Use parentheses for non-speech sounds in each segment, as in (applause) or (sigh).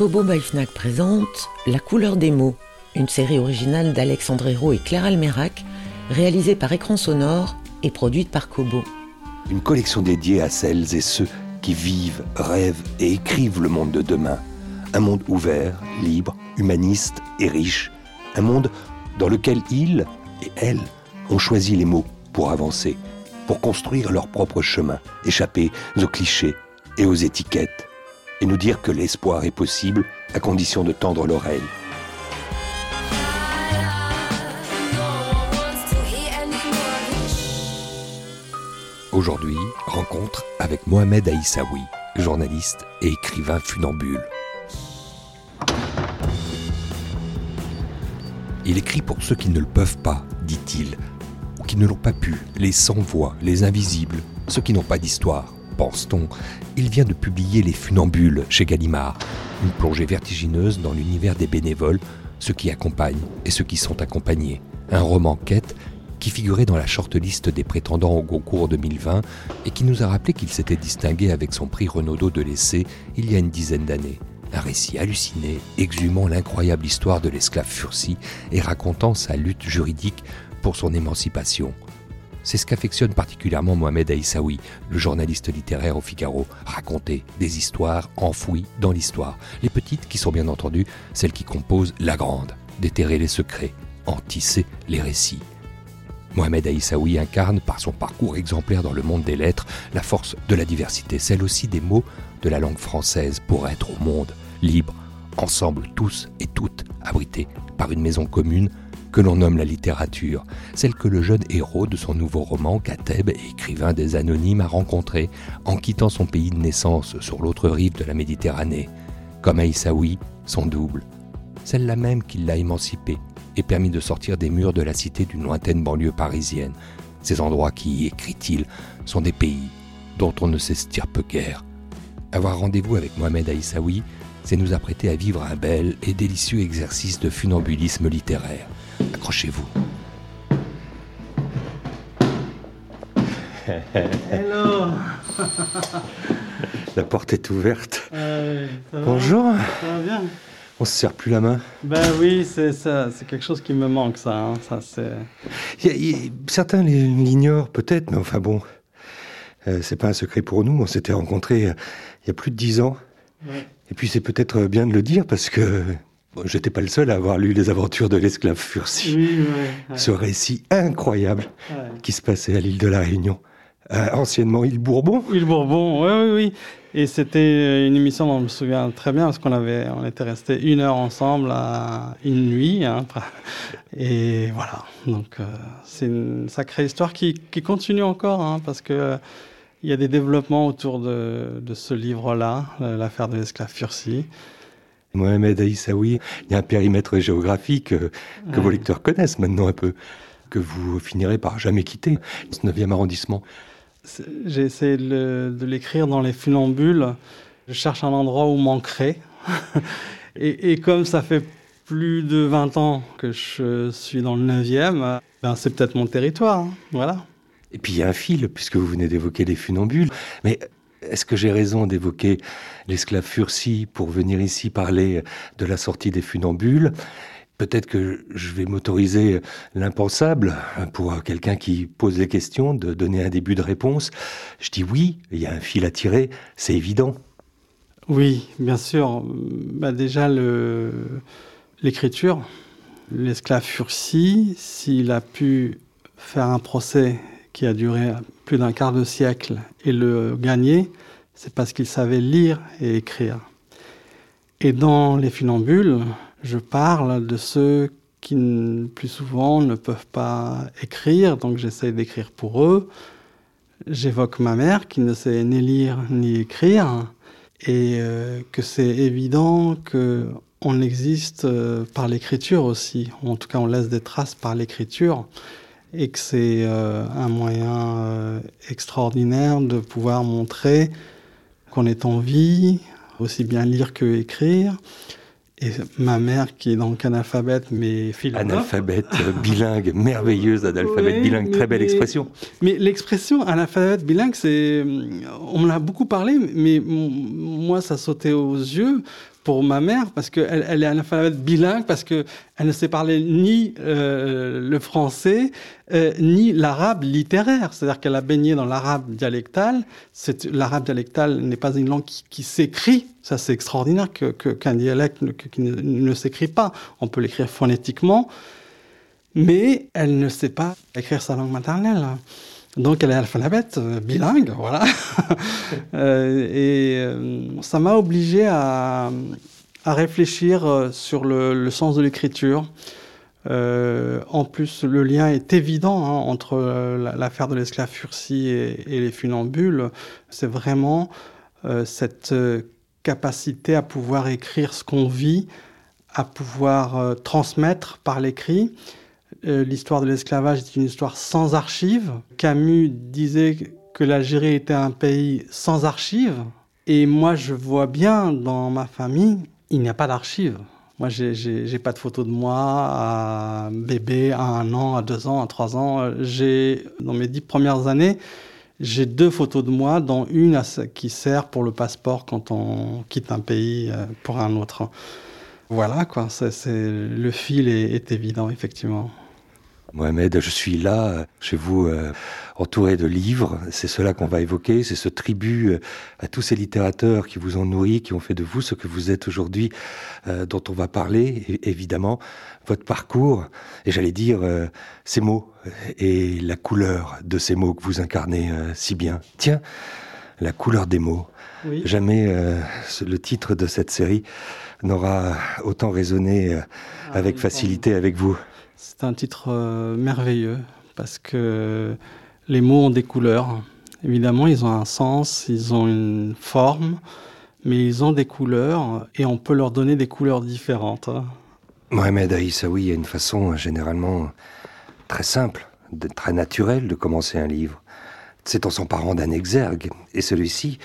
Kobo by présente La couleur des mots, une série originale d'Alexandre Hérault et Claire Almerac, réalisée par Écran Sonore et produite par Kobo. Une collection dédiée à celles et ceux qui vivent, rêvent et écrivent le monde de demain. Un monde ouvert, libre, humaniste et riche. Un monde dans lequel ils et elles ont choisi les mots pour avancer, pour construire leur propre chemin, échapper aux clichés et aux étiquettes et nous dire que l'espoir est possible à condition de tendre l'oreille. Aujourd'hui, rencontre avec Mohamed Aïssaoui, journaliste et écrivain funambule. Il écrit pour ceux qui ne le peuvent pas, dit-il, ou qui ne l'ont pas pu, les sans-voix, les invisibles, ceux qui n'ont pas d'histoire pense-t-on, il vient de publier Les Funambules chez Gallimard, une plongée vertigineuse dans l'univers des bénévoles, ceux qui accompagnent et ceux qui sont accompagnés. Un roman quête qui figurait dans la shortlist des prétendants au Goncourt 2020 et qui nous a rappelé qu'il s'était distingué avec son prix Renaudot de l'essai il y a une dizaine d'années. Un récit halluciné, exhumant l'incroyable histoire de l'esclave Fursi et racontant sa lutte juridique pour son émancipation. C'est ce qu'affectionne particulièrement Mohamed Aïssaoui, le journaliste littéraire au Figaro. Raconter des histoires enfouies dans l'histoire. Les petites qui sont bien entendu celles qui composent la grande. Déterrer les secrets, en tisser les récits. Mohamed Aïssaoui incarne, par son parcours exemplaire dans le monde des lettres, la force de la diversité, celle aussi des mots de la langue française pour être au monde, libre, ensemble tous et toutes, abrités par une maison commune, que l'on nomme la littérature, celle que le jeune héros de son nouveau roman, Kateb, écrivain des Anonymes, a rencontré en quittant son pays de naissance sur l'autre rive de la Méditerranée, comme Aïssaoui, son double, celle-là même qui l'a émancipé et permis de sortir des murs de la cité d'une lointaine banlieue parisienne, ces endroits qui, écrit-il, sont des pays dont on ne s'estirpe guère. Avoir rendez-vous avec Mohamed Aïssaoui, c'est nous apprêter à vivre un bel et délicieux exercice de funambulisme littéraire. Accrochez-vous. Hello (laughs) La porte est ouverte. Euh, Bonjour. Ça va bien? On se serre plus la main Ben oui, c'est ça, c'est quelque chose qui me manque, ça. Hein. ça c'est... certains l'ignorent peut-être, mais enfin bon, euh, c'est pas un secret pour nous. On s'était rencontrés euh, il y a plus de dix ans. Et puis c'est peut-être bien de le dire parce que J'étais pas le seul à avoir lu les aventures de l'esclave Fursi. Oui, Ce récit incroyable qui se passait à l'île de la Réunion. Euh, anciennement île Bourbon. Île Bourbon, oui, oui, oui. Et c'était une émission dont je me souviens très bien parce qu'on avait, on était resté une heure ensemble à une nuit. Hein, (laughs) et voilà. Donc euh, c'est une sacrée histoire qui, qui continue encore hein, parce que il y a des développements autour de, de ce livre-là, l'affaire de l'esclave Fursi. Mohamed Aïssaoui, il y a un périmètre géographique euh, que vos lecteurs connaissent maintenant un peu, que vous finirez par jamais quitter, ce 9e arrondissement. J'ai essayé de l'écrire dans les funambules. Je cherche un endroit où m'ancrer. (laughs) et, et, comme ça fait plus de 20 ans que je suis dans le 9e, ben c'est peut-être mon territoire. Hein. Voilà. Et puis il y a un fil, puisque vous venez d'évoquer les funambules. Mais est-ce que j'ai raison d'évoquer l'esclave Fursi pour venir ici parler de la sortie des funambules? Peut-être que je vais m'autoriser l'impensable pour quelqu'un qui pose des questions de donner un début de réponse. Je dis oui, il y a un fil à tirer, c'est évident. Oui, bien sûr. Bah déjà, l'écriture, l'esclave Fursi, s'il a pu faire un procès qui a duré plus d'un quart de siècle et le gagner, c'est parce qu'il savait lire et écrire. Et dans les funambules, je parle de ceux qui plus souvent ne peuvent pas écrire, donc j'essaie d'écrire pour eux. j'évoque ma mère qui ne sait ni lire ni écrire et euh, que c'est évident que on existe euh, par l'écriture aussi. En tout cas, on laisse des traces par l'écriture et que c'est euh, un moyen extraordinaire de pouvoir montrer qu'on est en vie, aussi bien lire que écrire, et ma mère, qui est donc analphabète, mais philosophe. Analphabète euh, bilingue, merveilleuse analphabète bilingue, très belle expression. Mais l'expression analphabète bilingue, c'est, on me l'a beaucoup parlé, mais moi, ça sautait aux yeux pour ma mère parce qu'elle elle est analphabète bilingue parce que elle ne sait parler ni euh, le français euh, ni l'arabe littéraire, c'est-à-dire qu'elle a baigné dans l'arabe dialectal. L'arabe dialectal n'est pas une langue qui, s'écrit. Ça, c'est extraordinaire que qu'un dialecte ne, s'écrit pas. On peut l'écrire phonétiquement, mais elle ne sait pas écrire sa langue maternelle. Donc elle est alphabète euh, bilingue, voilà. (laughs) Euh, et euh, ça m'a obligé à, réfléchir sur le, sens de l'écriture. en plus, le lien est évident hein, entre l'affaire de l'esclave Furcy et, les funambules. C'est vraiment cette capacité à pouvoir écrire ce qu'on vit, à pouvoir transmettre par l'écrit. Euh, l'histoire de l'esclavage est une histoire sans archives. Camus disait que l'Algérie était un pays sans archives. Et moi, je vois bien dans ma famille, il n'y a pas d'archives. Moi, j'ai pas de photos de moi à bébé, à un an, à deux ans, à trois ans. J'ai, dans mes dix premières années, j'ai deux photos de moi, dont une qui sert pour le passeport quand on quitte un pays euh, pour un autre. Voilà, quoi. C'est, le fil est évident, effectivement. Mohamed, je suis là, euh, chez vous, euh, entouré de livres. C'est cela qu'on va évoquer. C'est ce tribut euh, à tous ces littérateurs qui vous ont nourri, qui ont fait de vous ce que vous êtes aujourd'hui, dont on va parler, évidemment. Votre parcours, et j'allais dire ces mots, et la couleur de ces mots que vous incarnez si bien. Tiens, la couleur des mots. Jamais le titre de cette série n'aura autant résonné ah avec facilité avec vous. C'est un titre euh, merveilleux parce que les mots ont des couleurs. Évidemment, ils ont un sens, ils ont une forme, mais ils ont des couleurs et on peut leur donner des couleurs différentes. Mohamed Aïssaoui a une façon généralement très simple, très naturelle de commencer un livre. C'est en s'emparant d'un exergue, et celui-ci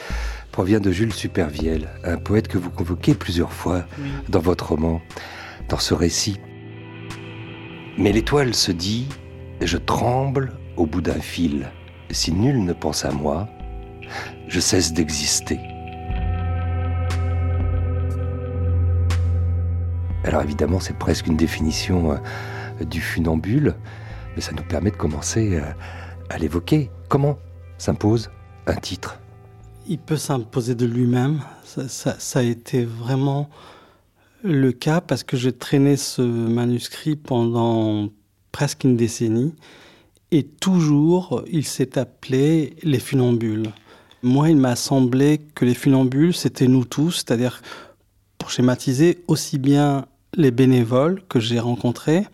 provient de Jules Supervielle, un poète que vous convoquez plusieurs fois dans votre roman. Dans ce récit, mais l'étoile se dit, je tremble au bout d'un fil. Si nul ne pense à moi, je cesse d'exister. Alors évidemment, c'est presque une définition euh, du funambule, mais ça nous permet de commencer euh, à l'évoquer. Comment s'impose un titre? Il peut s'imposer de lui-même. ça, a été vraiment le cas parce que j'ai traîné ce manuscrit pendant presque une décennie et toujours il s'est appelé Les Funambules. Moi, il m'a semblé que les funambules, c'était nous tous, c'est-à-dire, pour schématiser, aussi bien les bénévoles que j'ai rencontrés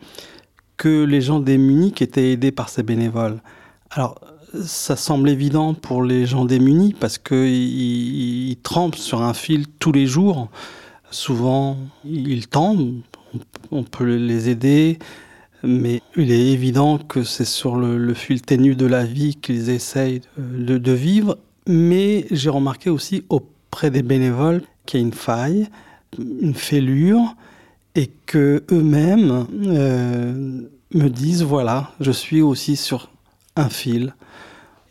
que les gens démunis qui étaient aidés par ces bénévoles. Alors, ça semble évident pour les gens démunis parce qu'ils ils trempent sur un fil tous les jours Souvent, ils tombent, on peut les aider, mais il est évident que c'est sur le, fil ténu de la vie qu'ils essayent de, vivre. Mais j'ai remarqué aussi auprès des bénévoles qu'il y a une faille, une fêlure, et que eux-mêmes euh, me disent voilà, je suis aussi sur un fil.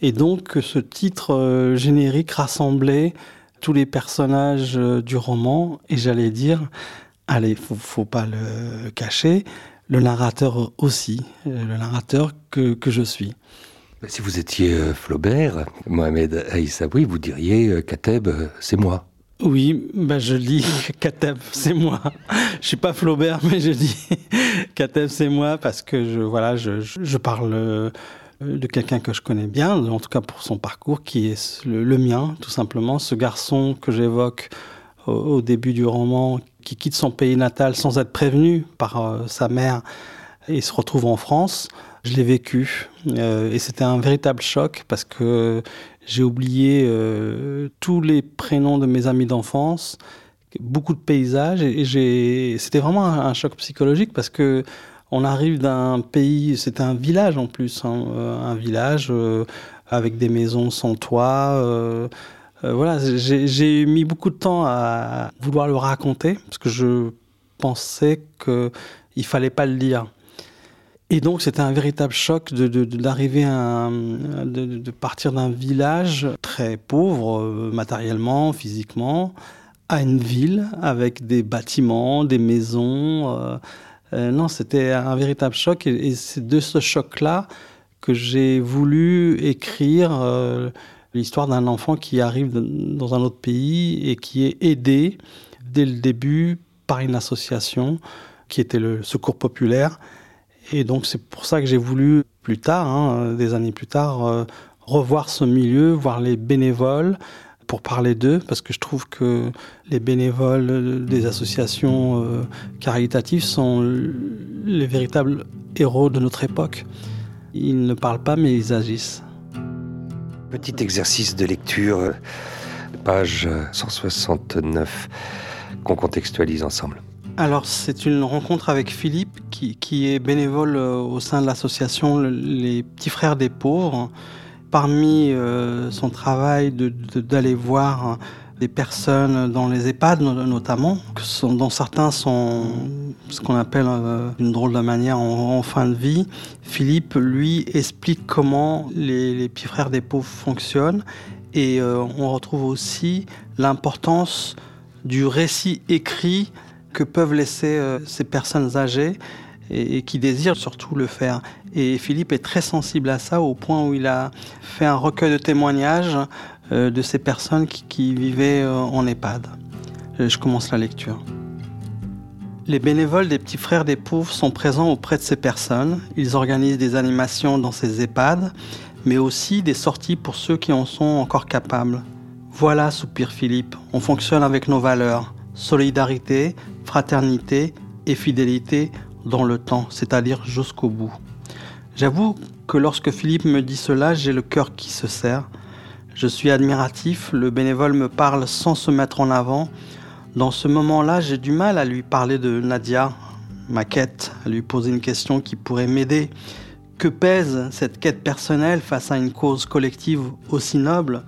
Et donc ce titre euh, générique rassemblait tous les personnages euh, du roman, et j'allais dire, allez, faut, faut pas le cacher, le narrateur aussi, euh, le narrateur que, que je suis. Si vous étiez euh, Flaubert, Mohamed Aïssaoui, vous diriez Kateb, c'est moi. Oui, ben je dis (laughs) Kateb, c'est moi. Je suis pas Flaubert, (laughs) mais je dis (laughs) Kateb, c'est moi parce que je voilà, je, je parle de quelqu'un que je connais bien, en tout cas pour son parcours, qui est le, mien, tout simplement. Ce garçon que j'évoque au, début du roman, qui quitte son pays natal sans être prévenu par euh, sa mère et se retrouve en France. Je l'ai vécu et c'était un véritable choc parce que j'ai oublié tous les prénoms de mes amis d'enfance, beaucoup de paysages et, c'était vraiment un, choc psychologique parce que on arrive d'un pays, c'était un village en plus, hein, un village avec des maisons sans toit. Euh, euh, voilà, j'ai mis beaucoup de temps à vouloir le raconter parce que je pensais qu'il fallait pas le dire. Et donc c'était un véritable choc d'arriver de, de, partir d'un village très pauvre euh, matériellement, physiquement, à une ville avec des bâtiments, des maisons. Non, c'était un véritable choc et c'est de ce choc-là que j'ai voulu écrire euh, l'histoire d'un enfant qui arrive dans un autre pays et qui est aidé dès le début par une association qui était le Secours populaire. Et donc c'est pour ça que j'ai voulu plus tard, hein, des années plus tard, euh, revoir ce milieu, voir les bénévoles pour parler d'eux, parce que je trouve que les bénévoles des associations euh, caritatives sont les véritables héros de notre époque. Ils ne parlent pas, mais ils agissent. Petit exercice de lecture, page 169, qu'on contextualise ensemble. Alors, c'est une rencontre avec Philippe, qui, est bénévole euh, au sein de l'association Les Petits Frères des Pauvres. Parmi euh, son travail d'aller voir des personnes dans les EHPAD notamment, dont certains sont ce qu'on appelle euh, d'une drôle de manière en, fin de vie. Philippe, lui, explique comment les, petits frères des pauvres fonctionnent et euh, on retrouve aussi l'importance du récit écrit que peuvent laisser euh, ces personnes âgées et, qui désirent surtout le faire. Et Philippe est très sensible à ça au point où il a fait un recueil de témoignages euh, de ces personnes qui, vivaient euh, en EHPAD. Euh, je commence la lecture. Les bénévoles des petits frères des pauvres sont présents auprès de ces personnes. Ils organisent des animations dans ces EHPAD, mais aussi des sorties pour ceux qui en sont encore capables. Voilà, soupire Philippe, on fonctionne avec nos valeurs. Solidarité, fraternité et fidélité dans le temps, c'est-à-dire jusqu'au bout. J'avoue que lorsque Philippe me dit cela, j'ai le cœur qui se serre. Je suis admiratif, le bénévole me parle sans se mettre en avant. Dans ce moment-là, j'ai du mal à lui parler de Nadia, ma quête, à lui poser une question qui pourrait m'aider. Que pèse cette quête personnelle face à une cause collective aussi noble?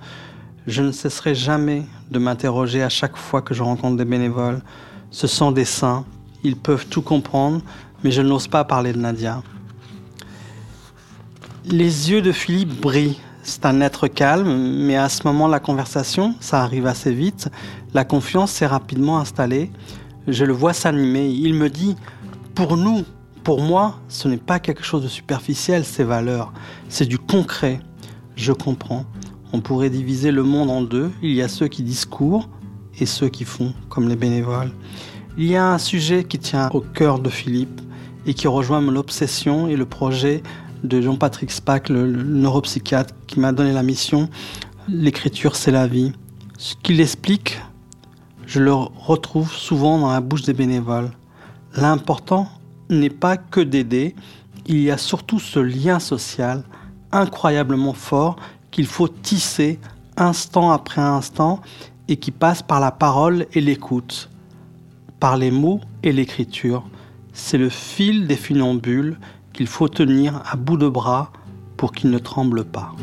Je ne cesserai jamais de m'interroger à chaque fois que je rencontre des bénévoles. Ce sont des saints, ils peuvent tout comprendre, mais je n'ose pas parler de Nadia. Les yeux de Philippe brillent c'est un être calme, mais à ce moment, la conversation, ça arrive assez vite. La confiance s'est rapidement installée. Je le vois s'animer. Il me dit, pour nous, pour moi, ce n'est pas quelque chose de superficiel, ces valeurs. C'est du concret. Je comprends. On pourrait diviser le monde en deux. Il y a ceux qui discourent et ceux qui font, comme les bénévoles. Il y a un sujet qui tient au cœur de Philippe et qui rejoint mon obsession et le projet de Jean-Patrick Spack, le, neuropsychiatre, qui m'a donné la mission. L'écriture, c'est la vie. Ce qu'il explique, je le retrouve souvent dans la bouche des bénévoles. L'important n'est pas que d'aider, il y a surtout ce lien social incroyablement fort qu'il faut tisser instant après instant et qui passe par la parole et l'écoute, par les mots et l'écriture. C'est le fil des funambules qu'il faut tenir à bout de bras pour qu'il ne tremble pas.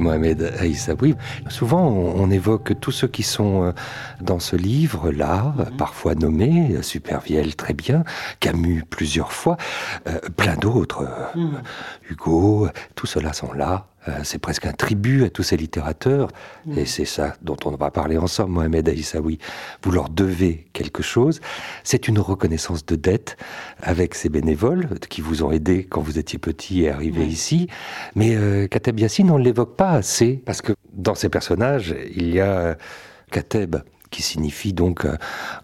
Mohamed Aïssaoui. Souvent, on, évoque tous ceux qui sont euh, dans ce livre-là, mhm. parfois nommés, Supervielle très bien, Camus plusieurs fois, euh, plein d'autres, mhm. Hugo, tout cela sont là. Euh, c'est presque un tribut à tous ces littérateurs, et c'est ça dont on va parler ensemble, Mohamed Aïssaoui. Vous leur devez quelque chose. C'est une reconnaissance de dette avec ces bénévoles qui vous ont aidé quand vous étiez petit et arrivé ici. Mais euh, Kateb Yassine, on ne l'évoque pas assez, parce que dans ces personnages, il y a Kateb, qui signifie donc euh,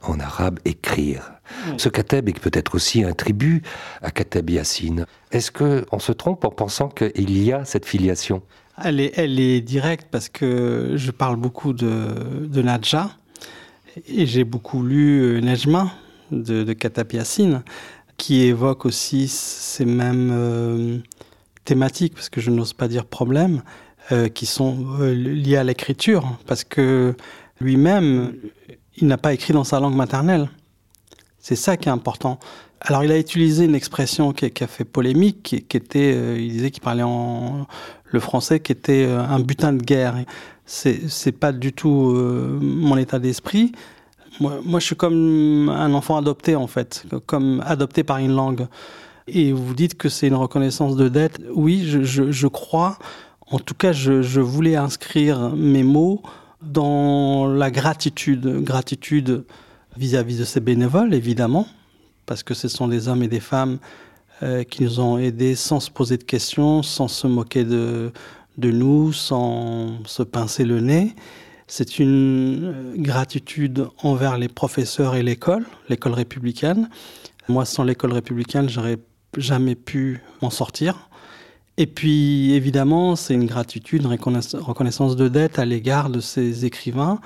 en arabe écrire. Ce Kateb est peut-être aussi un tribut à Kateb Yassine. Est-ce qu'on se trompe en pensant qu'il y a cette filiation? Elle est, directe parce que je parle beaucoup de, Nadja. Et j'ai beaucoup lu Nejma de, de Katapiassine, qui évoque aussi ces mêmes thématiques, parce que je n'ose pas dire problèmes, qui sont liés à l'écriture, parce que lui-même, il n'a pas écrit dans sa langue maternelle. C'est ça qui est important. Alors, il a utilisé une expression qui, a fait polémique, qui, était, euh, il disait qu'il parlait en le français, qui était euh, un butin de guerre. C'est, pas du tout euh, mon état d'esprit. Moi, je suis comme un enfant adopté, en fait, comme adopté par une langue. Et vous dites que c'est une reconnaissance de dette. Oui, je crois. En tout cas, je, je voulais inscrire mes mots dans la gratitude, gratitude vis-à-vis de ces bénévoles, évidemment, parce que ce sont des hommes et des femmes euh, qui nous ont aidés sans se poser de questions, sans se moquer de, nous, sans se pincer le nez. C'est une euh, gratitude envers les professeurs et l'école, l'école républicaine. Moi, sans l'école républicaine, j'aurais jamais pu m'en sortir. Et puis, évidemment, c'est une gratitude, une reconnaissance de dette à l'égard de ces écrivains.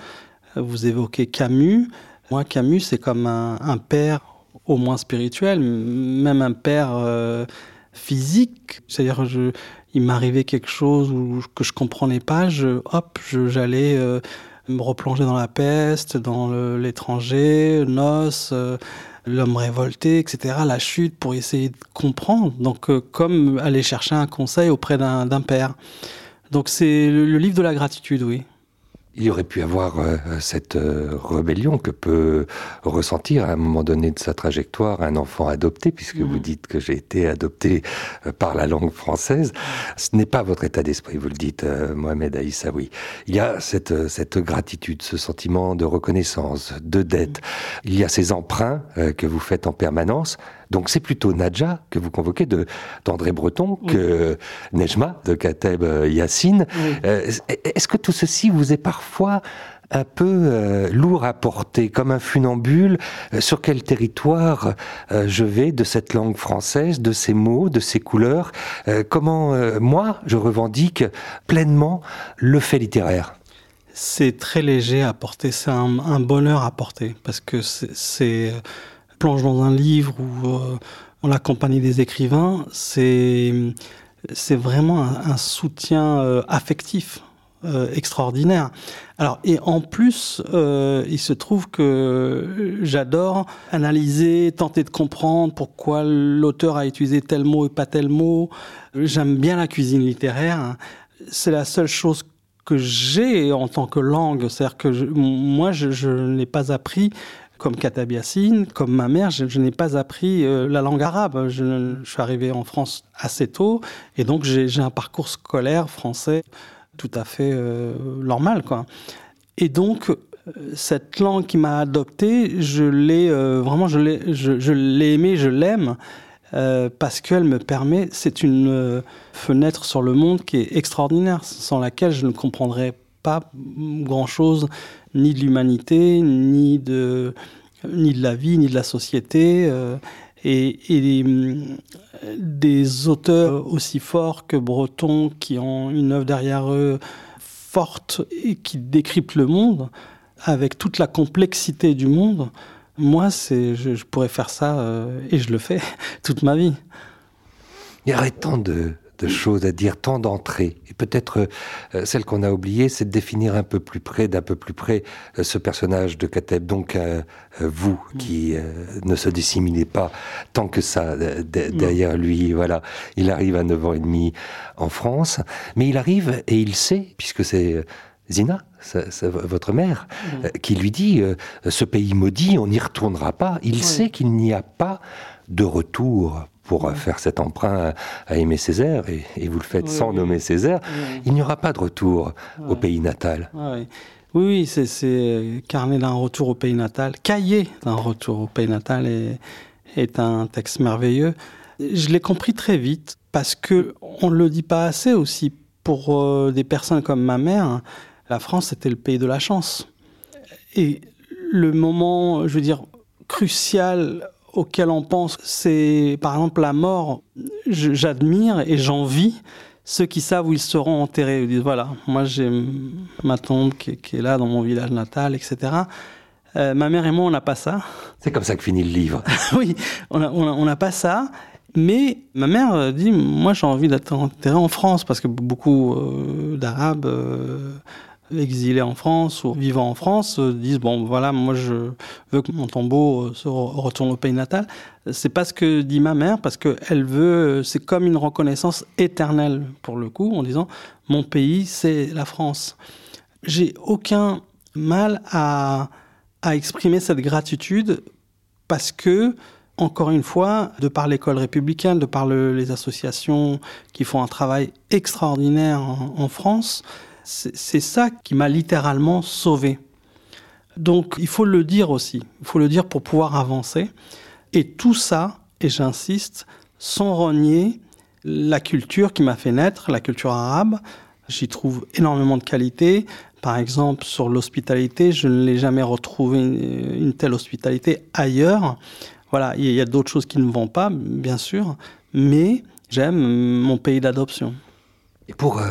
Vous évoquez Camus. Moi, Camus, c'est comme un, père, au moins spirituel, même un père euh, physique. C'est-à-dire, il m'arrivait quelque chose où, que je comprenais pas, je, hop, j'allais euh, me replonger dans la peste, dans l'étranger, noces. Euh, l'homme révolté, etc., la chute pour essayer de comprendre. Donc, euh, comme aller chercher un conseil auprès d'un père. Donc, c'est le, livre de la gratitude, oui. Il y aurait pu avoir euh, cette euh, rébellion que peut ressentir à un moment donné de sa trajectoire un enfant adopté, puisque vous mhm. dites que j'ai été adopté euh, par la langue française. Ce n'est pas votre état d'esprit, vous le dites, Mohamed Aïssaoui. Il y a cette, cette gratitude, ce sentiment de reconnaissance, de dette. Il y a ces emprunts que vous faites en permanence. Donc c'est plutôt Nadja que vous convoquez de d'André Breton que Nejma de Kateb Yassine. Euh, est-ce que tout ceci vous est parfois un peu euh, lourd à porter, comme un funambule, euh, sur quel territoire je vais de cette langue française, de ces mots, de ces couleurs, comment moi je revendique pleinement le fait littéraire? C'est très léger à porter, c'est un, un, bonheur à porter, parce que c'est plonge dans un livre ou euh, en la compagnie des écrivains, c'est vraiment un, soutien euh, affectif euh, extraordinaire. Alors et en plus, il se trouve que j'adore analyser, tenter de comprendre pourquoi l'auteur a utilisé tel mot et pas tel mot. J'aime bien la cuisine littéraire. C'est la seule chose que j'ai en tant que langue, c'est-à-dire que moi, je, je n'ai pas appris comme Katabiassine, comme ma mère, je, n'ai pas appris euh, la langue arabe. Je, suis arrivé en France assez tôt et donc j'ai un parcours scolaire français tout à fait euh, normal. Quoi. Et donc, euh, cette langue qui m'a adopté, je l'ai vraiment, je l'ai, je, je aimée, je l'aime. parce qu'elle me permet, c'est une fenêtre sur le monde qui est extraordinaire, sans laquelle je ne comprendrais pas grand-chose ni de l'humanité, ni de, ni de la vie, ni de la société. Euh, et, et des auteurs aussi forts que Breton, qui ont une œuvre derrière eux forte et qui décryptent le monde, avec toute la complexité du monde, moi, c'est, je, pourrais faire ça, euh, et je le fais, (laughs) toute ma vie. Il de, de choses à dire, tant d'entrées. Et peut-être euh, celle qu'on a oubliée, c'est de définir un peu plus près, d'un peu plus près, euh, ce personnage de Kateb. Donc euh, vous qui ne se dissimulez pas tant que ça derrière lui. Voilà, il arrive à 9 ans et demi en France, mais il arrive et il sait, puisque c'est Zina, votre mère, qui lui dit ce pays maudit, on n'y retournera pas. Il sait qu'il n'y a pas de retour pour faire cet emprunt à Aimé Césaire, et, vous le faites sans nommer Césaire, il n'y aura pas de retour au pays natal. Oui, oui, c'est carnet d'un retour au pays natal, cahier d'un retour au pays natal est, est un texte merveilleux. Je l'ai compris très vite parce que on ne le dit pas assez aussi pour euh, des personnes comme ma mère. La France c'était le pays de la chance. Et le moment, je veux dire, crucial auquel on pense, c'est par exemple la mort. J'admire et j'envie ceux qui savent où ils seront enterrés. Ils disent voilà, moi j'ai ma tombe qui, est là dans mon village natal, etc. Euh, ma mère et moi, on n'a pas ça. C'est comme ça que finit le livre. (laughs) oui, on n'a on pas ça. Mais ma mère dit, moi j'ai envie d'être enterré en France parce que beaucoup d'Arabes exilés en France ou vivant en France euh, disent bon voilà moi je veux que mon tombeau euh, se retourne au pays natal. C'est pas ce que dit ma mère parce que elle veut c'est comme une reconnaissance éternelle pour le coup en disant mon pays c'est la France. J'ai aucun mal à exprimer cette gratitude parce que encore une fois, de par l'école républicaine, de par les associations qui font un travail extraordinaire en France, c'est ça qui m'a littéralement sauvé. Donc il faut le dire aussi, il faut le dire pour pouvoir avancer. Et tout ça, et j'insiste, sans renier la culture qui m'a fait naître, la culture arabe. J'y trouve énormément de qualité. Par exemple, sur l'hospitalité, je ne l'ai jamais retrouvé une, telle hospitalité ailleurs. Voilà, il y a d'autres choses qui ne vont pas, bien sûr, mais j'aime mon pays d'adoption. Et pour euh,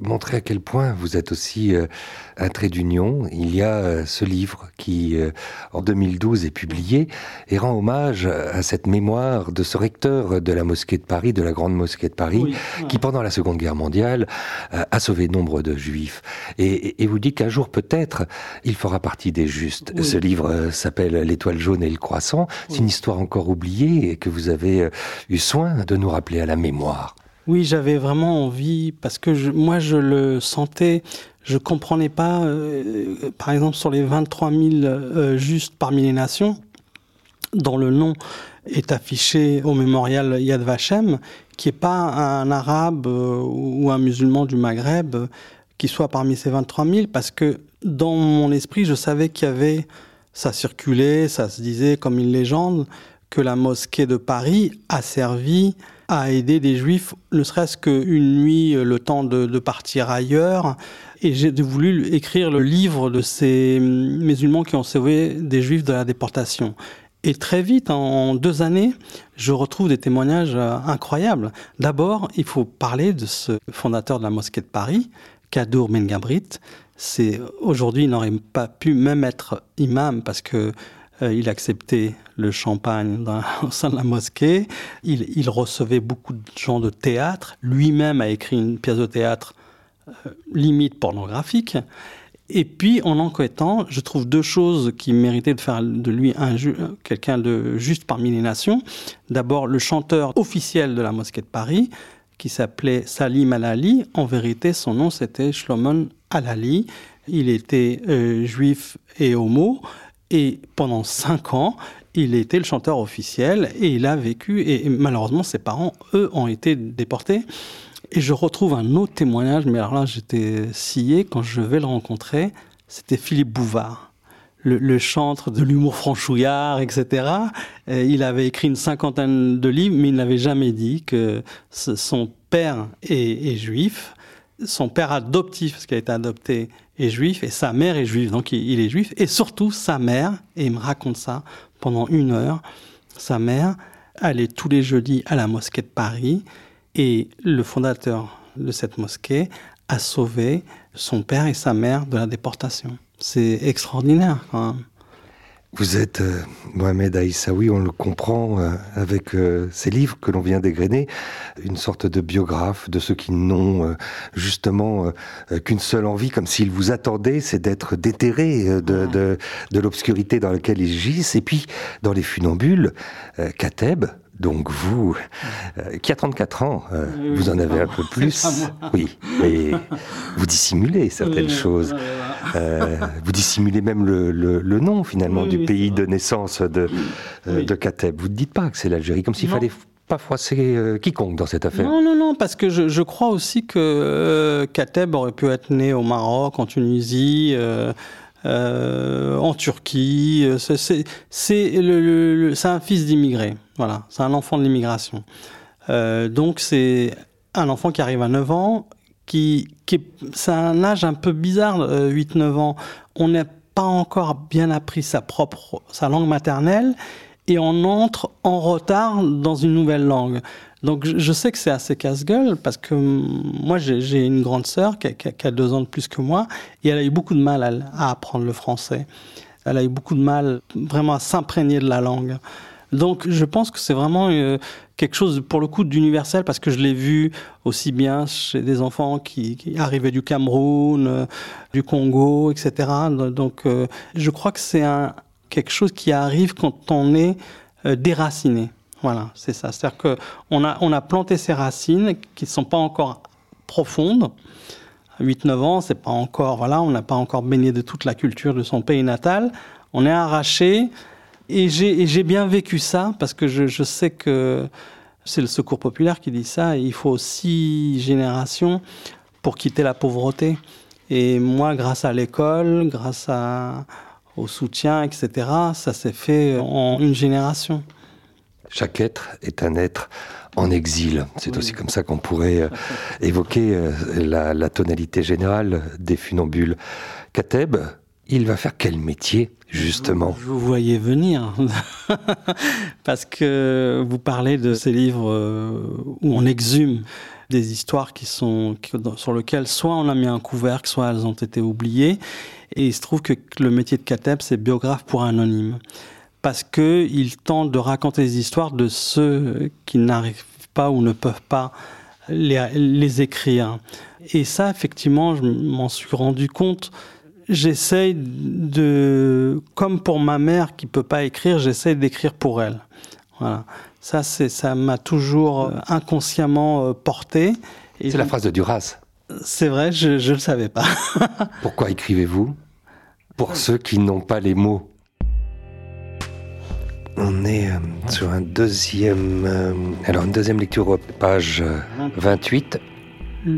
montrer à quel point vous êtes aussi euh, un trait d'union. Il y a euh, ce livre qui, euh, en 2012, est publié et rend hommage à cette mémoire de ce recteur de la mosquée de Paris, de la grande mosquée de Paris, qui, pendant la Seconde Guerre mondiale, a sauvé nombre de juifs. Et, vous dit qu'un jour, peut-être, il fera partie des justes. Ce livre s'appelle L'étoile jaune et le croissant. C'est une histoire encore oubliée et que vous avez eu soin de nous rappeler à la mémoire. Oui, j'avais vraiment envie, parce que moi je le sentais, je comprenais pas, euh, par exemple sur les 23 000 euh, justes parmi les nations, dont le nom est affiché au mémorial Yad Vashem, qui n'est pas un arabe euh, ou un musulman du Maghreb qui soit parmi ces 23 000, parce que dans mon esprit, je savais qu'il y avait, ça circulait, ça se disait comme une légende, que la mosquée de Paris a servi à aider des juifs, ne serait-ce qu'une nuit, euh, le temps de, partir ailleurs. Et j'ai voulu écrire le livre de ces musulmans qui ont sauvé des juifs de la déportation. Et très vite, en deux années, je retrouve des témoignages euh, incroyables. D'abord, il faut parler de ce fondateur de la mosquée de Paris, Kadour Ben Gabrit. C'est aujourd'hui, il n'aurait pas pu même être imam parce que il acceptait le champagne dans, (laughs) au sein de la mosquée. Il, recevait beaucoup de gens de théâtre. Lui-même a écrit une pièce de théâtre euh, limite pornographique. Et puis, en enquêtant, je trouve deux choses qui méritaient de faire de lui un quelqu'un de juste parmi les nations. D'abord, le chanteur officiel de la mosquée de Paris, qui s'appelait Salim Alali. En vérité, son nom, c'était Shlomo Alali. Il était euh, juif et homo. Et pendant cinq ans, il était le chanteur officiel et il a vécu, et, malheureusement ses parents, eux, ont été déportés. Et je retrouve un autre témoignage, mais alors là j'étais scié quand je vais le rencontrer, c'était Philippe Bouvard, le, chantre de l'humour franchouillard, etc. il avait écrit une cinquantaine de livres, mais il n'avait jamais dit que son père est, est juif, son père adoptif, parce qu'il a été adopté, juif et sa mère est juive, donc il est juif. Et surtout, sa mère, et il me raconte ça pendant une heure, sa mère allait tous les jeudis à la mosquée de Paris et le fondateur de cette mosquée a sauvé son père et sa mère de la déportation. C'est extraordinaire quand même. Vous êtes euh, Mohamed Aïssaoui, on le comprend euh, avec euh, ces livres que l'on vient d'égrener, une sorte de biographe de ceux qui n'ont justement qu'une seule envie, comme s'ils vous attendaient, c'est d'être déterrés de, de, de l'obscurité dans laquelle ils gissent. Et puis, dans les funambules, Kateb, donc vous, euh, qui a 34 ans, euh, vous en avez un peu (laughs) plus. Oui, mais vous dissimulez certaines choses. Euh, vous dissimulez même le, le, nom finalement du pays de naissance de, de Kateb. Vous ne dites pas que c'est l'Algérie, comme s'il fallait pas froisser quiconque dans cette affaire. Non, non, non, parce que je, je crois aussi que Kateb aurait pu être né au Maroc, en Tunisie. Euh, en Turquie. Euh, c'est un fils d'immigré. Voilà, c'est un enfant de l'immigration. Euh, donc c'est un enfant qui arrive à 9 ans, qui, qui c'est un âge un peu bizarre, 8-9 ans. On n'a pas encore bien appris sa propre, sa langue maternelle, et on entre en retard dans une nouvelle langue. Donc je sais que c'est assez casse-gueule parce que moi j'ai une grande sœur qui a, deux ans de plus que moi et elle a eu beaucoup de mal à, apprendre le français. Elle a eu beaucoup de mal vraiment à s'imprégner de la langue. Donc je pense que c'est vraiment euh, quelque chose pour le coup d'universel parce que je l'ai vu aussi bien chez des enfants qui, arrivaient du Cameroun, euh, du Congo, etc. Donc euh, je crois que c'est quelque chose qui arrive quand on est déraciné. Voilà, c'est ça. C'est-à-dire qu'on a, on a planté ses racines qui ne sont pas encore profondes. 8-9 ans, c'est pas encore, voilà, on n'a pas encore baigné de toute la culture de son pays natal. On est arraché, et j'ai bien vécu ça parce que je, sais que c'est le Secours populaire qui dit ça. Il faut six générations pour quitter la pauvreté. Et moi, grâce à l'école, grâce à, au soutien, etc., ça s'est fait en une génération. Chaque être est un être en exil. C'est aussi comme ça qu'on pourrait euh, évoquer euh, la, la, tonalité générale des funambules. Kateb, il va faire quel métier justement? Je vous voyais venir, (laughs) parce que vous parlez de ces livres euh, où on exhume des histoires qui sont sur lesquelles soit on a mis un couvercle, soit elles ont été oubliées. Et il se trouve que le métier de Kateb, c'est biographe pour anonyme, parce que il tente de raconter des histoires de ceux qui n'arrivent pas ou ne peuvent pas les, les écrire. Et ça, effectivement, je m'en suis rendu compte j'essaye de, comme pour ma mère qui peut pas écrire, j'essaye d'écrire pour elle. Voilà. Ça, c'est, ça m'a toujours euh, inconsciemment euh, porté. C'est la phrase de Duras. C'est vrai, je ne le savais pas. (laughs) Pourquoi écrivez-vous? Pour ceux qui n'ont pas les mots. On est euh, sur un deuxième, alors une deuxième lecture, page 28.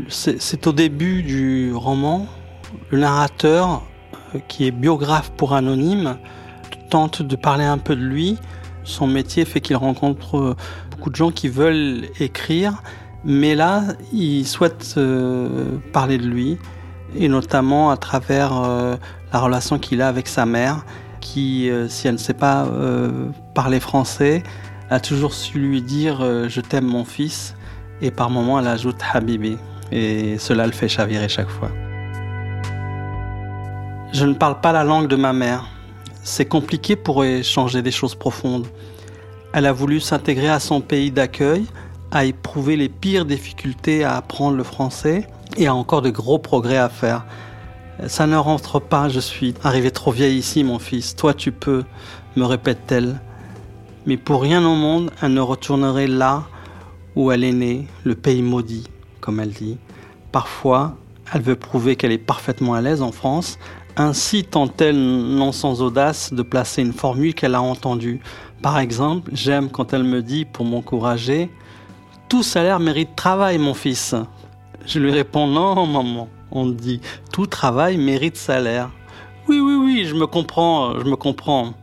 C'est au début du roman le narrateur, euh, qui est biographe pour Anonyme, tente de parler un peu de lui. Son métier fait qu'il rencontre euh, beaucoup de gens qui veulent écrire, mais là, il souhaite euh, parler de lui, et notamment à travers la relation qu'il a avec sa mère, qui, si elle ne sait pas parler français, a toujours su lui dire Je t'aime mon fils », et par moments elle ajoute « Habibi », et cela le fait chavirer chaque fois. Je ne parle pas la langue de ma mère. C'est compliqué pour échanger des choses profondes. Elle a voulu s'intégrer à son pays d'accueil, a éprouvé les pires difficultés à apprendre le français et a encore de gros progrès à faire. Ça ne rentre pas, je suis arrivé trop vieille ici, mon fils. Toi, tu peux, me répète-t-elle. Mais pour rien au monde, elle ne retournerait là où elle est née, le pays maudit, comme elle dit. Parfois, elle veut prouver qu'elle est parfaitement à l'aise en France, ainsi tente-t-elle, non sans audace, de placer une formule qu'elle a entendue. Par exemple, j'aime quand elle me dit, pour m'encourager, Tout salaire mérite travail, mon fils. Je lui réponds Non, maman. On dit Tout travail mérite salaire. Oui, oui, oui, je me comprends, je me comprends.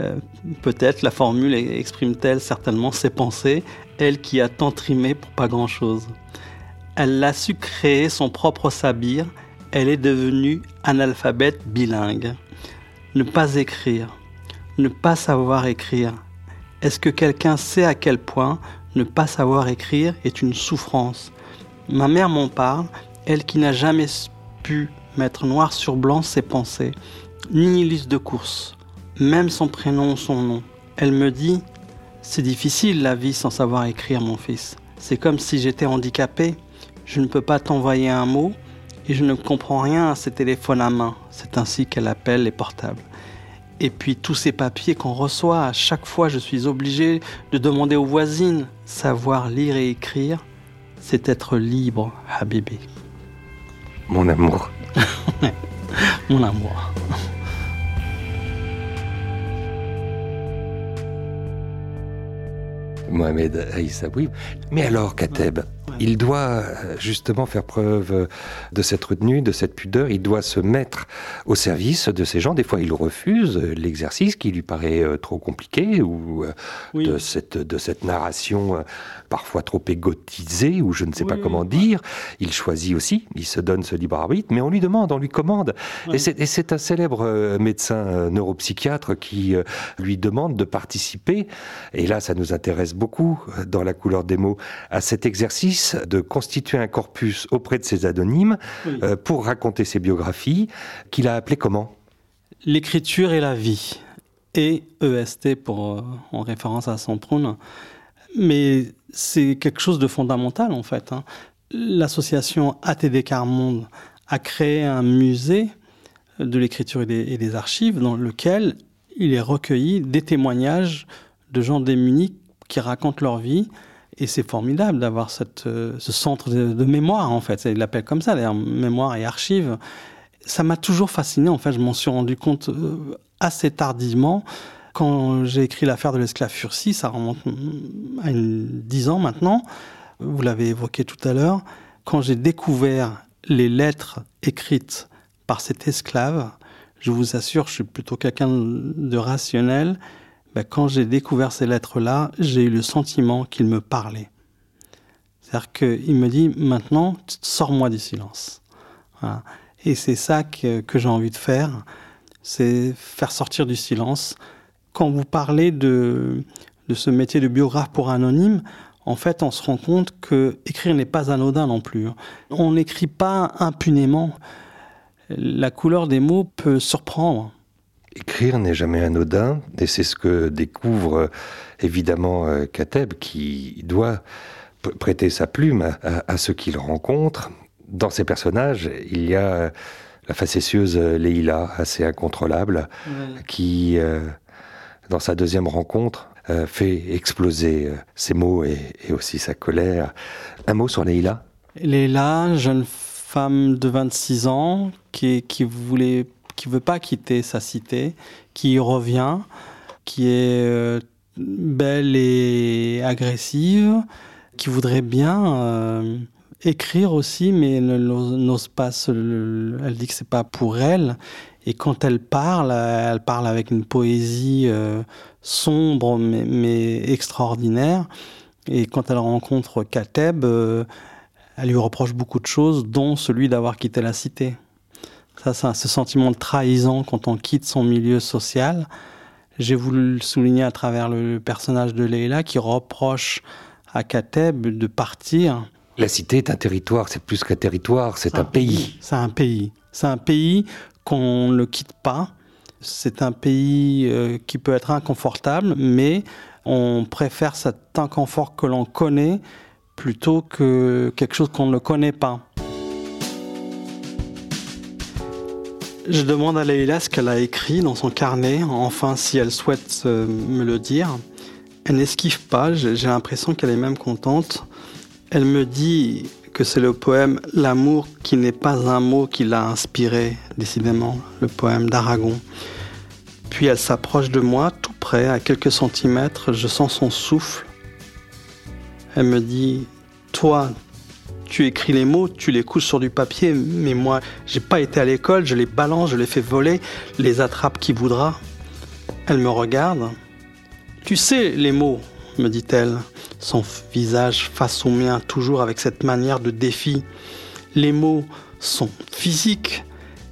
Euh, peut-être la formule exprime-t-elle certainement ses pensées, elle qui a tant trimé pour pas grand-chose. Elle a su créer son propre sabir elle est devenue analphabète bilingue. Ne pas écrire, ne pas savoir écrire. Est-ce que quelqu'un sait à quel point ne pas savoir écrire est une souffrance? Ma mère m'en parle, elle qui n'a jamais pu mettre noir sur blanc ses pensées, ni liste de course, même son prénom ou son nom. Elle me dit C'est difficile la vie sans savoir écrire, mon fils. C'est comme si j'étais handicapé. Je ne peux pas t'envoyer un mot, et je ne comprends rien à ces téléphones à main. C'est ainsi qu'elle appelle les portables. Et puis tous ces papiers qu'on reçoit, à chaque fois je suis obligé de demander aux voisines. Savoir lire et écrire, c'est être libre, Habibi. Mon amour. (laughs) Mon amour. Mohamed Aïssaoui. Mais alors, Kateb, il doit euh, justement faire preuve euh, de cette retenue, de cette pudeur. Il doit se mettre au service de ces gens. Des fois, il refuse l'exercice qui lui paraît euh, trop compliqué ou de, cette, de cette narration parfois trop égotisée ou je ne sais pas comment dire. Il choisit aussi, il se donne ce libre arbitre, mais on lui demande, on lui commande. Et c'est un célèbre médecin neuropsychiatre qui lui demande de participer. Et là, ça nous intéresse beaucoup dans la couleur des mots à cet exercice de constituer un corpus auprès de ses anonymes euh, pour raconter ses biographies, qu'il a appelé comment? L'écriture et la vie, et EST pour, euh, en référence à Samprun. Mais c'est quelque chose de fondamental en fait. Hein. L'association ATD Monde a créé un musée de l'écriture et, des archives dans lequel il est recueilli des témoignages de gens démunis qui racontent leur vie. Et c'est formidable d'avoir euh, ce centre de, mémoire, en fait. Il l'appelle comme ça, d'ailleurs, mémoire et archives. Ça m'a toujours fasciné, en fait. Je m'en suis rendu compte euh, assez tardivement. Quand j'ai écrit l'affaire de l'esclave Fursi, ça remonte à une, 10 ans maintenant. Vous l'avez évoqué tout à l'heure. Quand j'ai découvert les lettres écrites par cet esclave, je vous assure, je suis plutôt quelqu'un de rationnel. Ben, quand j'ai découvert ces lettres-là, j'ai eu le sentiment qu'il me parlait. C'est-à-dire qu'il me dit maintenant, sors-moi du silence. Et c'est ça que, j'ai envie de faire, c'est faire sortir du silence. Quand vous parlez de, ce métier de biographe pour anonyme, en fait, on se rend compte que écrire n'est pas anodin non plus. On n'écrit pas impunément la couleur des mots peut surprendre. Écrire n'est jamais anodin, et c'est ce que découvre évidemment euh, Kateb, qui doit prêter sa plume à, ce qu'il rencontre. Dans ses personnages, il y a la facétieuse Leila, assez incontrôlable, qui, euh, dans sa deuxième rencontre, euh, fait exploser ses mots et, et, aussi sa colère. Un mot sur Leila Leila, jeune femme de 26 ans qui, qui voulait, qui veut pas quitter sa cité, qui revient, qui est euh, belle et agressive, qui voudrait bien euh, écrire aussi, mais n'ose pas. elle dit que c'est pas pour elle. Et quand elle parle, elle parle avec une poésie euh, sombre mais, mais, extraordinaire. Et quand elle rencontre Kateb, elle lui reproche beaucoup de choses, dont celui d'avoir quitté la cité. Ça, c'est ce sentiment de trahison quand on quitte son milieu social. J'ai voulu le souligner à travers le personnage de Leila qui reproche à Kateb de partir. La cité est un territoire, c'est plus qu'un territoire, c'est un, pays. C'est un pays. C'est un pays qu'on ne quitte pas. C'est un pays euh, qui peut être inconfortable, mais on préfère cet inconfort que l'on connaît plutôt que quelque chose qu'on ne connaît pas. Je demande à Leïla ce qu'elle a écrit dans son carnet, enfin si elle souhaite euh, me le dire. Elle n'esquive pas, j'ai l'impression qu'elle est même contente. Elle me dit que c'est le poème L'amour qui n'est pas un mot qui l'a inspiré, décidément, le poème d'Aragon. Puis elle s'approche de moi, tout près, à quelques centimètres, je sens son souffle elle me dit, toi, tu écris les mots, tu les couches sur du papier, mais moi, j'ai pas été à l'école, je les balance, je les fais voler, les attrape qui voudra. Elle me regarde. Tu sais les mots, me dit-elle, son visage face au mien, toujours avec cette manière de défi. Les mots sont physiques,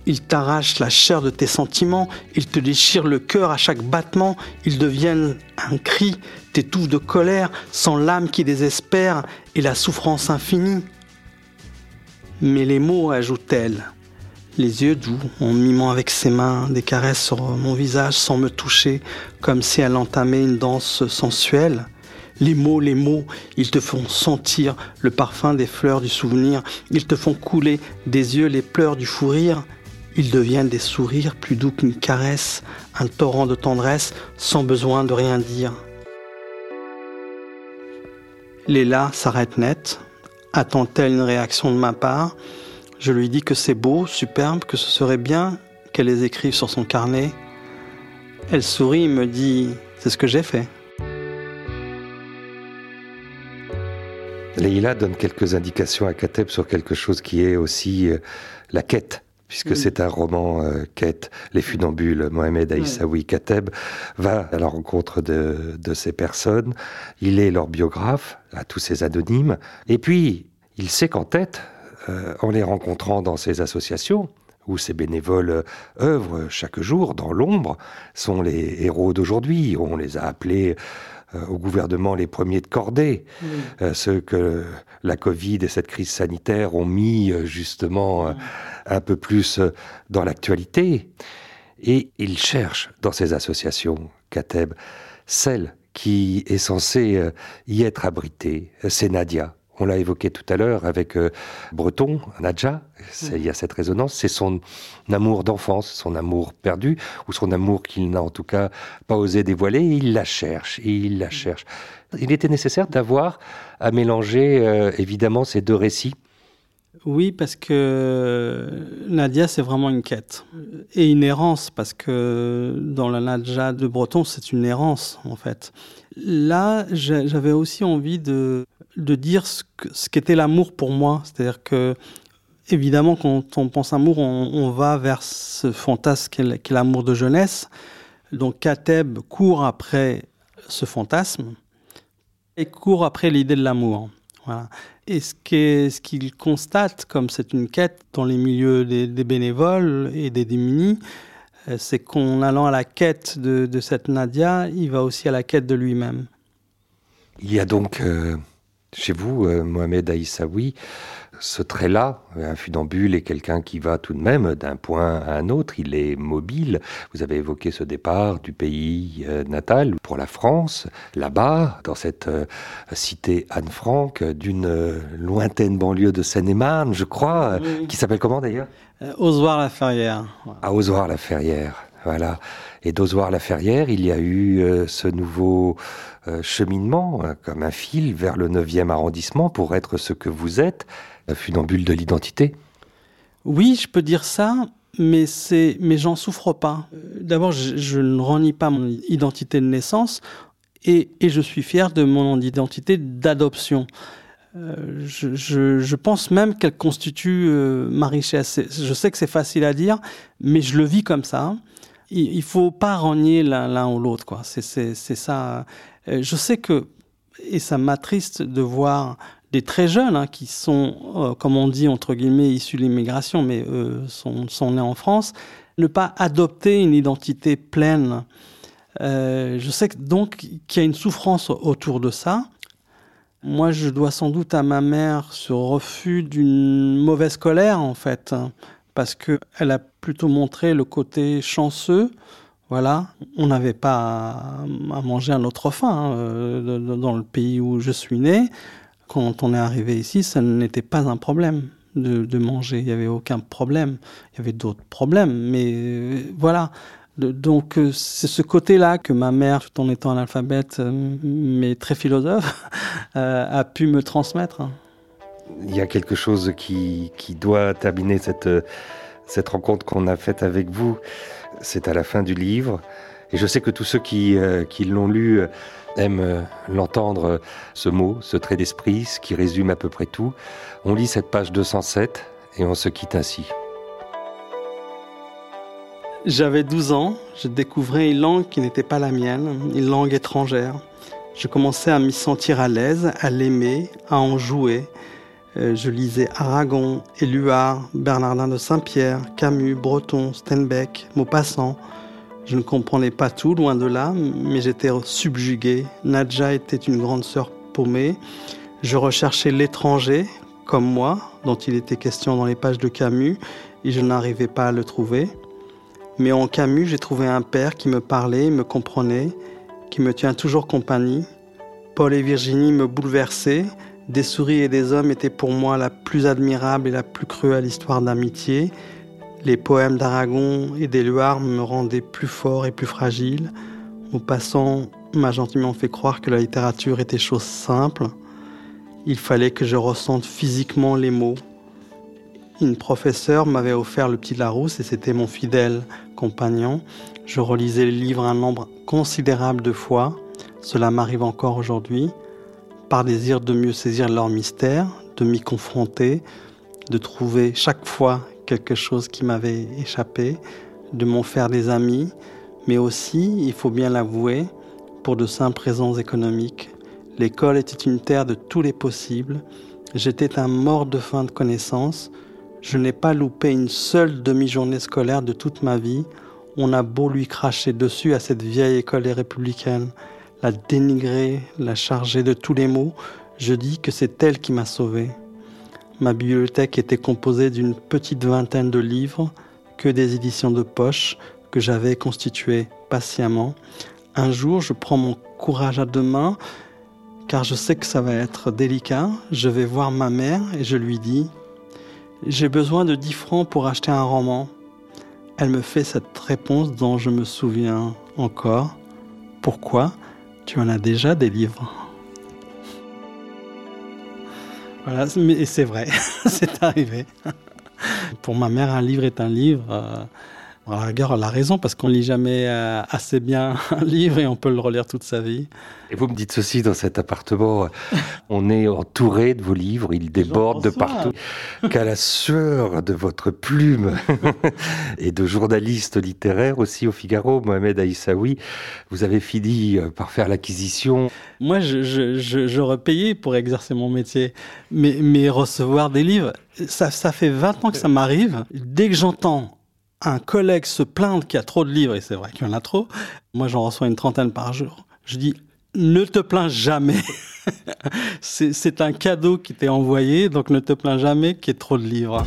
ils t'arrachent la chair de tes sentiments, ils te déchirent le cœur à chaque battement, ils deviennent un cri, t'étouffent de colère, sans l'âme qui désespère et la souffrance infinie. Mais les mots, ajoute-t-elle, les yeux doux, en mimant avec ses mains des caresses sur mon visage sans me toucher, comme si elle entamait une danse sensuelle. Les mots, les mots, ils te font sentir le parfum des fleurs du souvenir, ils te font couler des yeux les pleurs du fou rire, ils deviennent des sourires plus doux qu'une caresse, un torrent de tendresse sans besoin de rien dire. Léla s'arrête net. Attend-elle une réaction de ma part? Je lui dis que c'est beau, superbe, que ce serait bien qu'elle les écrive sur son carnet. Elle sourit et me dit C'est ce que j'ai fait. Leïla donne quelques indications à Kateb sur quelque chose qui est aussi euh, la quête puisque c'est un roman euh, quête les funambules. Mohamed Aïssaoui Kateb va à la rencontre de, de ces personnes. Il est leur biographe, à tous ces anonymes. Et puis, il sait qu'en tête, euh, en les rencontrant dans ces associations, où ces bénévoles œuvrent chaque jour dans l'ombre, sont les héros d'aujourd'hui. On les a appelés euh, au gouvernement les premiers de cordée, euh, ceux que la Covid et cette crise sanitaire ont mis euh, justement un peu plus dans l'actualité. Et il cherche dans ces associations, Kateb, celle qui est censée euh, y être abritée. C'est Nadia. On l'a évoqué tout à l'heure avec euh, Breton, Nadja, il y a cette résonance, c'est son amour d'enfance, son amour perdu, ou son amour qu'il n'a en tout cas pas osé dévoiler, il la cherche, et il la cherche. Il était nécessaire d'avoir à mélanger euh, évidemment ces deux récits oui, parce que Nadia, c'est vraiment une quête. Et une errance, parce que dans la Nadia de Breton, c'est une errance, en fait. Là, j'avais aussi envie de, de dire ce qu'était l'amour pour moi. C'est-à-dire que, évidemment, quand on pense amour, on, va vers ce fantasme qu'est l'amour de jeunesse. Donc, Kateb court après ce fantasme et court après l'idée de l'amour. Voilà. Et ce qu'il constate, comme c'est une quête dans les milieux des, bénévoles et des démunis, euh, c'est qu'en allant à la quête de, cette Nadia, il va aussi à la quête de lui-même. Il y a donc euh, chez vous, euh, Mohamed Aïssaoui, ce trait-là, un funambule est quelqu'un qui va tout de même d'un point à un autre, il est mobile. Vous avez évoqué ce départ du pays euh, natal pour la France, là-bas, dans cette euh, cité Anne-Franck, d'une lointaine banlieue de Seine-et-Marne, je crois, qui s'appelle comment d'ailleurs? Ozoir-la-Ferrière. À Ozoir-la-Ferrière, voilà. Et d'Ozoir-la-Ferrière, il y a eu ce nouveau cheminement, comme un fil vers le 9e arrondissement pour être ce que vous êtes, funambule de l'identité Oui, je peux dire ça, mais c'est, mais j'en souffre pas. D'abord, je, ne renie pas mon identité de naissance et, je suis fier de mon identité d'adoption. Euh, je, pense même qu'elle constitue euh, ma richesse. Je sais que c'est facile à dire, mais je le vis comme ça. Il, ne faut pas renier l'un ou l'autre, quoi. C'est ça. Euh, je sais que et ça m'attriste de voir des très jeunes hein, qui sont, euh, comme on dit, entre guillemets, issus de l'immigration, mais euh, sont, nés en France, ne pas adopter une identité pleine. Je sais donc qu'il y a une souffrance autour de ça. Moi, je dois sans doute à ma mère ce refus d'une mauvaise colère, en fait, hein, parce qu'elle a plutôt montré le côté chanceux. Voilà, on n'avait pas à manger à notre faim dans le pays où je suis né quand on est arrivé ici, ça n'était pas un problème de, manger. Il n'y avait aucun problème. Il y avait d'autres problèmes, mais euh, voilà. donc euh, c'est ce côté-là que ma mère, tout en étant analphabète, euh, mais très philosophe, (laughs) a pu me transmettre. Il y a quelque chose qui, doit terminer cette, cette rencontre qu'on a faite avec vous. C'est à la fin du livre. Et je sais que tous ceux qui, qui l'ont lu euh, l'entendre, euh, ce mot, ce trait d'esprit, ce qui résume à peu près tout. On lit cette page 207 et on se quitte ainsi. J'avais 12 ans, je découvrais une langue qui n'était pas la mienne, une langue étrangère. Je commençais à m'y sentir à l'aise, à l'aimer, à en jouer. Euh, je lisais Aragon, Éluard, Bernardin de Saint-Pierre, Camus, Breton, Steinbeck, Maupassant, je ne comprenais pas tout, loin de là, mais j'étais subjugué. Nadja était une grande sœur paumée. Je recherchais l'étranger, comme moi, dont il était question dans les pages de Camus, et je n'arrivais pas à le trouver. Mais en Camus, j'ai trouvé un père qui me parlait, me comprenait, qui me tient toujours compagnie. Paul et Virginie me bouleversaient. Des souris et des hommes étaient pour moi la plus admirable et la plus cruelle histoire d'amitié. Les poèmes d'Aragon et d'Éluard me rendaient plus fort et plus fragile. Au passant, m'a gentiment fait croire que la littérature était chose simple. Il fallait que je ressente physiquement les mots. Une professeure m'avait offert le petit Larousse et c'était mon fidèle compagnon. Je relisais les livres un nombre considérable de fois. Cela m'arrive encore aujourd'hui. Par désir de mieux saisir leur mystère, de m'y confronter, de trouver chaque fois quelque chose qui m'avait échappé, de m'en faire des amis, mais aussi, il faut bien l'avouer, pour de simples raisons économiques. L'école était une terre de tous les possibles. J'étais un mort de faim de connaissances. Je n'ai pas loupé une seule demi-journée scolaire de toute ma vie. On a beau lui cracher dessus à cette vieille école républicaine, la dénigrer, la charger de tous les maux, je dis que c'est elle qui m'a sauvé. Ma bibliothèque était composée d'une petite vingtaine de livres, que des éditions de poche, que j'avais constitué patiemment. Un jour, je prends mon courage à deux mains, car je sais que ça va être délicat. Je vais voir ma mère et je lui dis, j'ai besoin de 10 francs pour acheter un roman. Elle me fait cette réponse dont je me souviens encore. Pourquoi? Tu en as déjà des livres. Voilà, et c'est vrai, (laughs) c'est arrivé. Pour ma mère, un livre est un livre. Euh, Rigueur elle a raison parce qu'on lit jamais euh, assez bien (laughs) un livre et on peut le relire toute sa vie. Et vous me dites ceci dans cet appartement, on est entouré de vos livres, ils débordent de partout. Qu'à la sueur de votre plume (laughs) et de journaliste littéraire aussi au Figaro, Mohamed Aïssaoui, vous avez fini euh, par faire l'acquisition. Moi, j'aurais payé pour exercer mon métier, mais, mais recevoir des livres, ça, ça fait 20 ans que ça m'arrive. Dès que j'entends un collègue se plaindre qu'il y a trop de livres, et c'est vrai qu'il y en a trop, moi j'en reçois une trentaine par jour. Je dis, ne te plains jamais. (laughs) c'est un cadeau qui t'est envoyé, donc ne te plains jamais qu'il y ait trop de livres.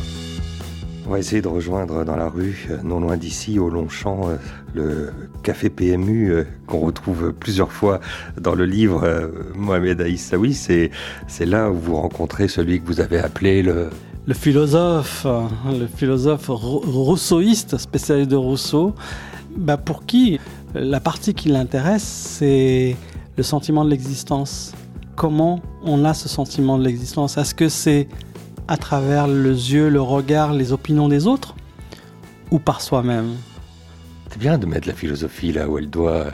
On va essayer de rejoindre dans la rue, euh, non loin d'ici, au Longchamp, euh, le café PMU euh, qu'on retrouve plusieurs fois dans le livre Mohamed Aïssaoui. C'est là où vous rencontrez celui que vous avez appelé le, le philosophe, le philosophe rousseauiste, spécialiste de Rousseau, bah pour qui la partie qui l'intéresse, c'est le sentiment de l'existence. Comment on a ce sentiment de l'existence? Est-ce que c'est à travers les yeux, le regard, les opinions des autres? Ou par soi-même? C'est bien de mettre la philosophie là où elle doit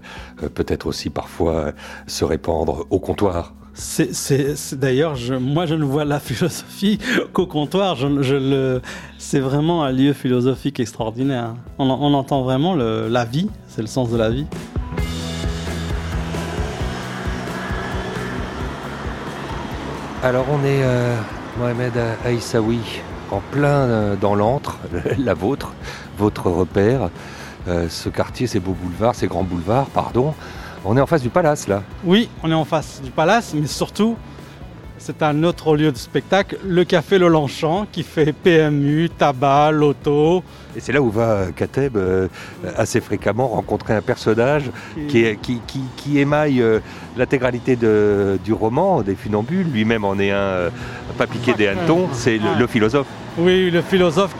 euh, peut-être aussi parfois se répandre au comptoir. C'est d'ailleurs, moi je ne vois la (laughs) philosophie qu'au comptoir. Je, le, c'est vraiment un lieu philosophique extraordinaire. On, entend vraiment la vie, c'est le sens de la vie. Alors on est euh, Mohamed Aïssaoui en plein euh, dans l'antre, (laughs) la vôtre, votre repère. Euh, ce quartier, ces beaux boulevards, ces grands boulevards, pardon. On est en face du palace là. Oui, on est en face du palace, mais surtout, c'est un autre lieu de spectacle, le Café Le Longchamp, qui fait PMU, tabac, loto. Et c'est là où va Kateb euh, assez fréquemment rencontrer un personnage qui, qui, émaille euh, l'intégralité du roman, des funambules. Lui-même en est un, euh, pas piqué des hannetons, c'est le, philosophe. Oui, le philosophe.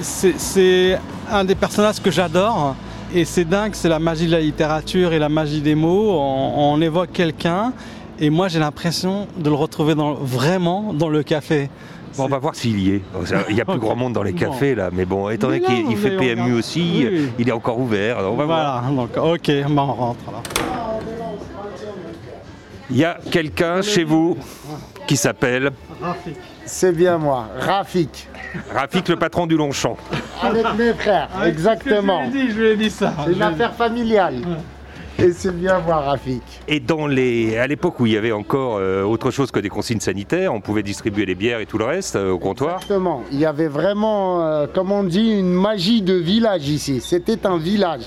C'est un des personnages que j'adore et c'est dingue, c'est la magie de la littérature et la magie des mots. On, évoque quelqu'un et moi j'ai l'impression de le retrouver vraiment dans le café. on va voir s'il y est. Il y a plus (laughs) grand monde dans les cafés là, mais bon, étant donné qu'il fait PMU aussi, il est encore ouvert. On va voilà, donc ok, on rentre Il y a quelqu'un chez vous qui s'appelle Rafik. C'est bien moi, Rafik. Rafik, le patron du Longchamp. Avec mes frères, exactement. Je lui ai dit, je lui ai dit ça. C'est une affaire familiale. Et c'est bien moi, Rafik. Et dans les, à l'époque où il y avait encore euh, autre chose que des consignes sanitaires, on pouvait distribuer les bières et tout le reste euh, au comptoir Exactement. Il y avait vraiment, euh, comme on dit, une magie de village ici. C'était un village.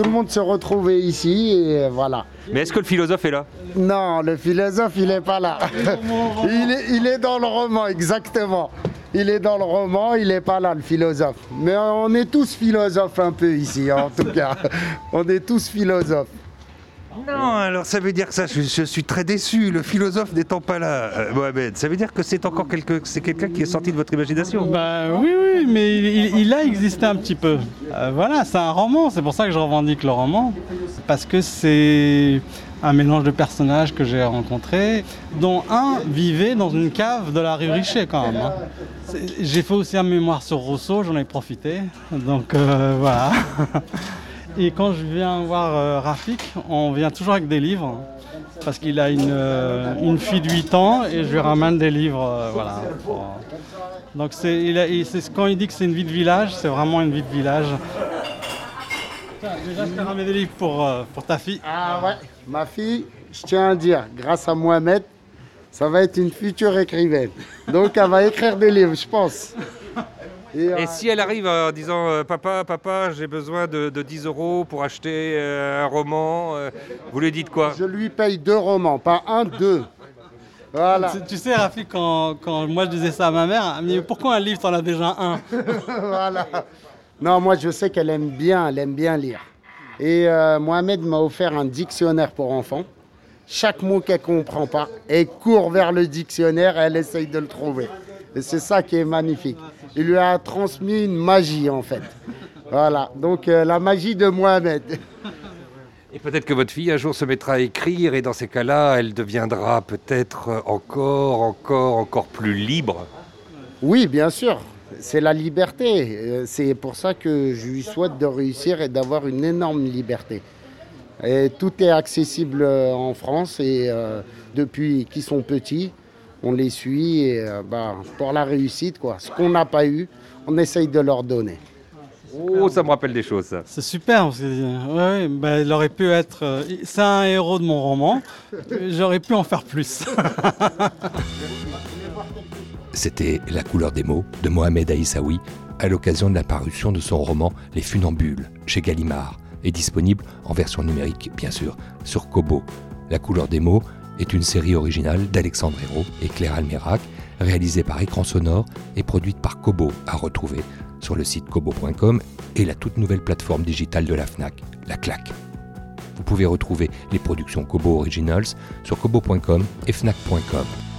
Tout le monde se retrouvait ici et voilà. Mais est-ce que le philosophe est là? Non, le philosophe, il n'est pas là. (laughs) il, est, il est dans le roman, exactement. Il est dans le roman, il n'est pas là, le philosophe. Mais on est tous philosophes un peu ici, en tout cas. (laughs) On est tous philosophes. Non, alors ça veut dire que ça, je, suis très déçu, le philosophe n'étant pas là, euh, Mohamed. Ça veut dire que c'est encore quelque, c'est quelqu'un qui est sorti de votre imagination Bah oui, oui, mais il, a existé un petit peu. Euh, voilà, c'est un roman, c'est pour ça que je revendique le roman. Parce que c'est un mélange de personnages que j'ai rencontrés, dont un vivait dans une cave de la rue Richer quand même. Hein. J'ai fait aussi un mémoire sur Rousseau, j'en ai profité. Donc euh, voilà. (laughs) Et quand je viens voir euh, Rafik, on vient toujours avec des livres. Parce qu'il a une, euh, une, fille de 8 ans et je lui ramène des livres. voilà, Donc c'est, quand il dit que c'est une vie de village, c'est vraiment une vie de village. déjà, je t'ai ramené des livres pour, pour ta fille. Ah ouais, ma fille, je tiens à dire, grâce à Mohamed, ça va être une future écrivaine. Donc elle va écrire des livres, je pense. Et, euh, si elle arrive en disant euh, Papa, papa, j'ai besoin de, 10 euros pour acheter euh, un roman, vous lui dites quoi? Je lui paye deux romans, pas un, deux. Voilà. Tu, sais, Rafi, quand, moi je disais ça à ma mère, mais pourquoi un livre, t'en as déjà un? (laughs) Voilà. Non, moi je sais qu'elle aime bien, elle aime bien lire. Et euh, Mohamed m'a offert un dictionnaire pour enfants. Chaque mot qu'elle comprend pas, elle court vers le dictionnaire et elle essaye de le trouver. Et c'est ça qui est magnifique. Il lui a transmis une magie en fait. Voilà, donc euh, la magie de Mohamed. Et peut-être que votre fille un jour se mettra à écrire et dans ces cas-là, elle deviendra peut-être encore, encore, encore plus libre. Oui, bien sûr. C'est la liberté. Euh, C'est pour ça que je lui souhaite de réussir et d'avoir une énorme liberté. Et tout est accessible euh, en France et euh, depuis qu'ils sont petits, on les suit et, euh, bah, pour la réussite, quoi. Ce qu'on n'a pas eu, on essaye de leur donner. Oh, ça me rappelle des choses. ça. C'est super, parce que ouais, ouais, bah, il aurait pu être. euh, c'est un héros de mon roman. J'aurais pu en faire plus. (laughs) C'était La couleur des mots de Mohamed Aïssaoui à l'occasion de la parution de son roman Les Funambules chez Gallimard et disponible en version numérique bien sûr sur Kobo. La couleur des mots est une série originale d'Alexandre Hérault et Claire Almerac réalisée par Écran Sonore et produite par Kobo à retrouver sur le site kobo.com et la toute nouvelle plateforme digitale de la FNAC, la CLAC. Vous pouvez retrouver les productions Kobo Originals sur kobo.com et fnac.com.